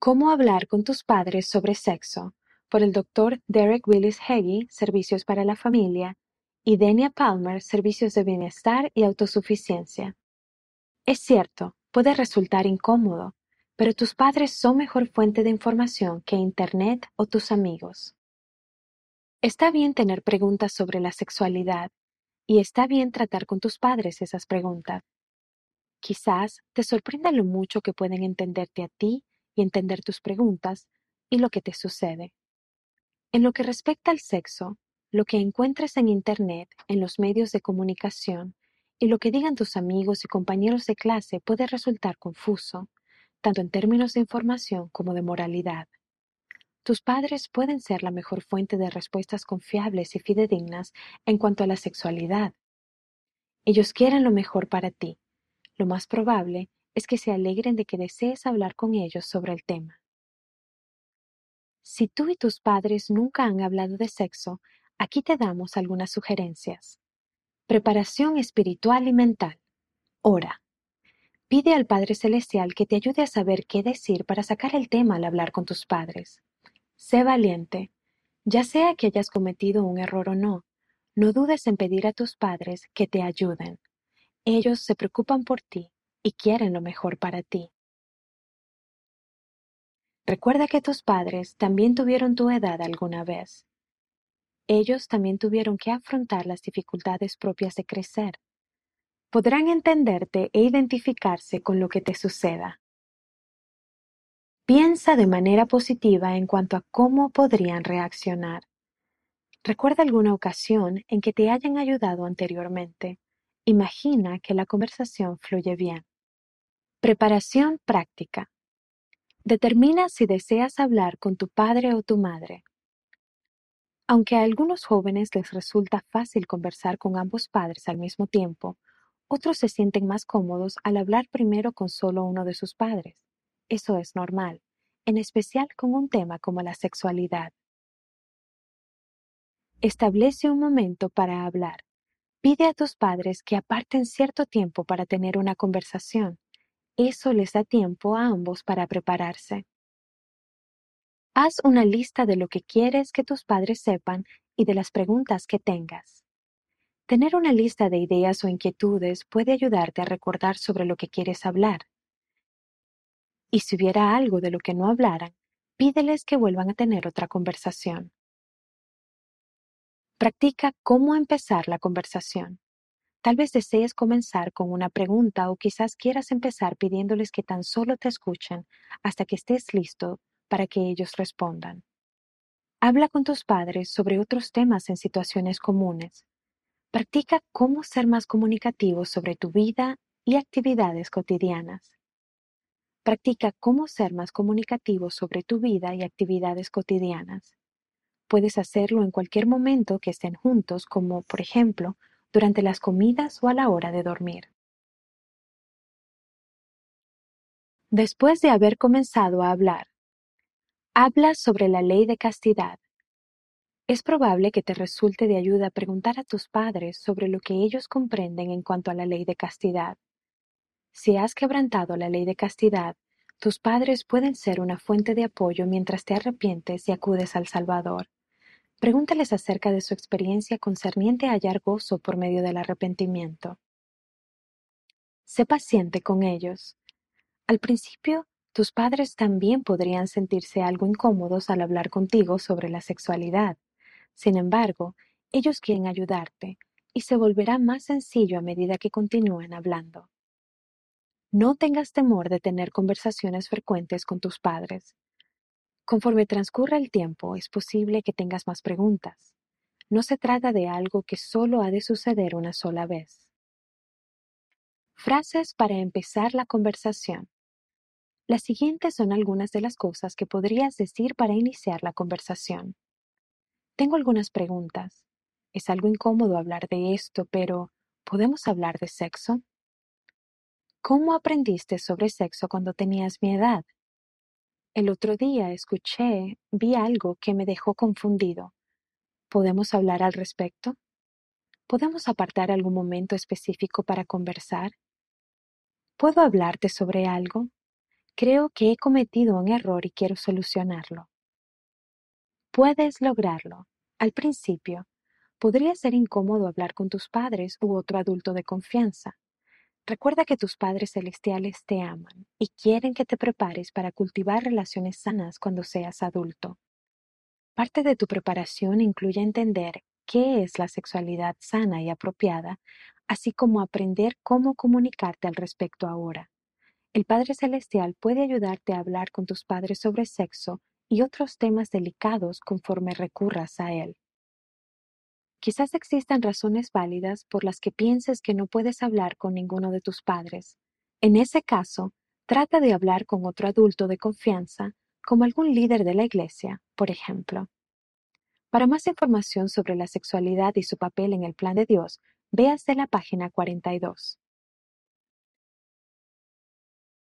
Cómo hablar con tus padres sobre sexo, por el Dr. Derek Willis Heggie, Servicios para la Familia, y Denia Palmer, Servicios de Bienestar y Autosuficiencia. Es cierto, puede resultar incómodo, pero tus padres son mejor fuente de información que Internet o tus amigos. Está bien tener preguntas sobre la sexualidad, y está bien tratar con tus padres esas preguntas. Quizás te sorprenda lo mucho que pueden entenderte a ti y entender tus preguntas y lo que te sucede. En lo que respecta al sexo, lo que encuentres en Internet, en los medios de comunicación, y lo que digan tus amigos y compañeros de clase puede resultar confuso, tanto en términos de información como de moralidad. Tus padres pueden ser la mejor fuente de respuestas confiables y fidedignas en cuanto a la sexualidad. Ellos quieren lo mejor para ti. Lo más probable es que se alegren de que desees hablar con ellos sobre el tema. Si tú y tus padres nunca han hablado de sexo, aquí te damos algunas sugerencias. Preparación espiritual y mental. Ora. Pide al Padre Celestial que te ayude a saber qué decir para sacar el tema al hablar con tus padres. Sé valiente. Ya sea que hayas cometido un error o no, no dudes en pedir a tus padres que te ayuden. Ellos se preocupan por ti y quieren lo mejor para ti. Recuerda que tus padres también tuvieron tu edad alguna vez. Ellos también tuvieron que afrontar las dificultades propias de crecer. Podrán entenderte e identificarse con lo que te suceda. Piensa de manera positiva en cuanto a cómo podrían reaccionar. Recuerda alguna ocasión en que te hayan ayudado anteriormente. Imagina que la conversación fluye bien. Preparación práctica. Determina si deseas hablar con tu padre o tu madre. Aunque a algunos jóvenes les resulta fácil conversar con ambos padres al mismo tiempo, otros se sienten más cómodos al hablar primero con solo uno de sus padres. Eso es normal, en especial con un tema como la sexualidad. Establece un momento para hablar. Pide a tus padres que aparten cierto tiempo para tener una conversación. Eso les da tiempo a ambos para prepararse. Haz una lista de lo que quieres que tus padres sepan y de las preguntas que tengas. Tener una lista de ideas o inquietudes puede ayudarte a recordar sobre lo que quieres hablar. Y si hubiera algo de lo que no hablaran, pídeles que vuelvan a tener otra conversación. Practica cómo empezar la conversación. Tal vez desees comenzar con una pregunta o quizás quieras empezar pidiéndoles que tan solo te escuchen hasta que estés listo para que ellos respondan. Habla con tus padres sobre otros temas en situaciones comunes. Practica cómo ser más comunicativo sobre tu vida y actividades cotidianas. Practica cómo ser más comunicativo sobre tu vida y actividades cotidianas. Puedes hacerlo en cualquier momento que estén juntos, como por ejemplo durante las comidas o a la hora de dormir. Después de haber comenzado a hablar, habla sobre la ley de castidad. Es probable que te resulte de ayuda preguntar a tus padres sobre lo que ellos comprenden en cuanto a la ley de castidad. Si has quebrantado la ley de castidad, tus padres pueden ser una fuente de apoyo mientras te arrepientes y acudes al Salvador. Pregúntales acerca de su experiencia concerniente a hallar gozo por medio del arrepentimiento. Sé paciente con ellos. Al principio, tus padres también podrían sentirse algo incómodos al hablar contigo sobre la sexualidad. Sin embargo, ellos quieren ayudarte y se volverá más sencillo a medida que continúen hablando. No tengas temor de tener conversaciones frecuentes con tus padres. Conforme transcurra el tiempo, es posible que tengas más preguntas. No se trata de algo que solo ha de suceder una sola vez. Frases para empezar la conversación. Las siguientes son algunas de las cosas que podrías decir para iniciar la conversación. Tengo algunas preguntas. Es algo incómodo hablar de esto, pero ¿podemos hablar de sexo? ¿Cómo aprendiste sobre sexo cuando tenías mi edad? El otro día escuché, vi algo que me dejó confundido. ¿Podemos hablar al respecto? ¿Podemos apartar algún momento específico para conversar? ¿Puedo hablarte sobre algo? Creo que he cometido un error y quiero solucionarlo. Puedes lograrlo. Al principio, podría ser incómodo hablar con tus padres u otro adulto de confianza. Recuerda que tus padres celestiales te aman y quieren que te prepares para cultivar relaciones sanas cuando seas adulto. Parte de tu preparación incluye entender qué es la sexualidad sana y apropiada, así como aprender cómo comunicarte al respecto ahora. El Padre Celestial puede ayudarte a hablar con tus padres sobre sexo y otros temas delicados conforme recurras a Él. Quizás existan razones válidas por las que pienses que no puedes hablar con ninguno de tus padres. En ese caso, trata de hablar con otro adulto de confianza como algún líder de la iglesia, por ejemplo. Para más información sobre la sexualidad y su papel en el plan de Dios, véase la página 42.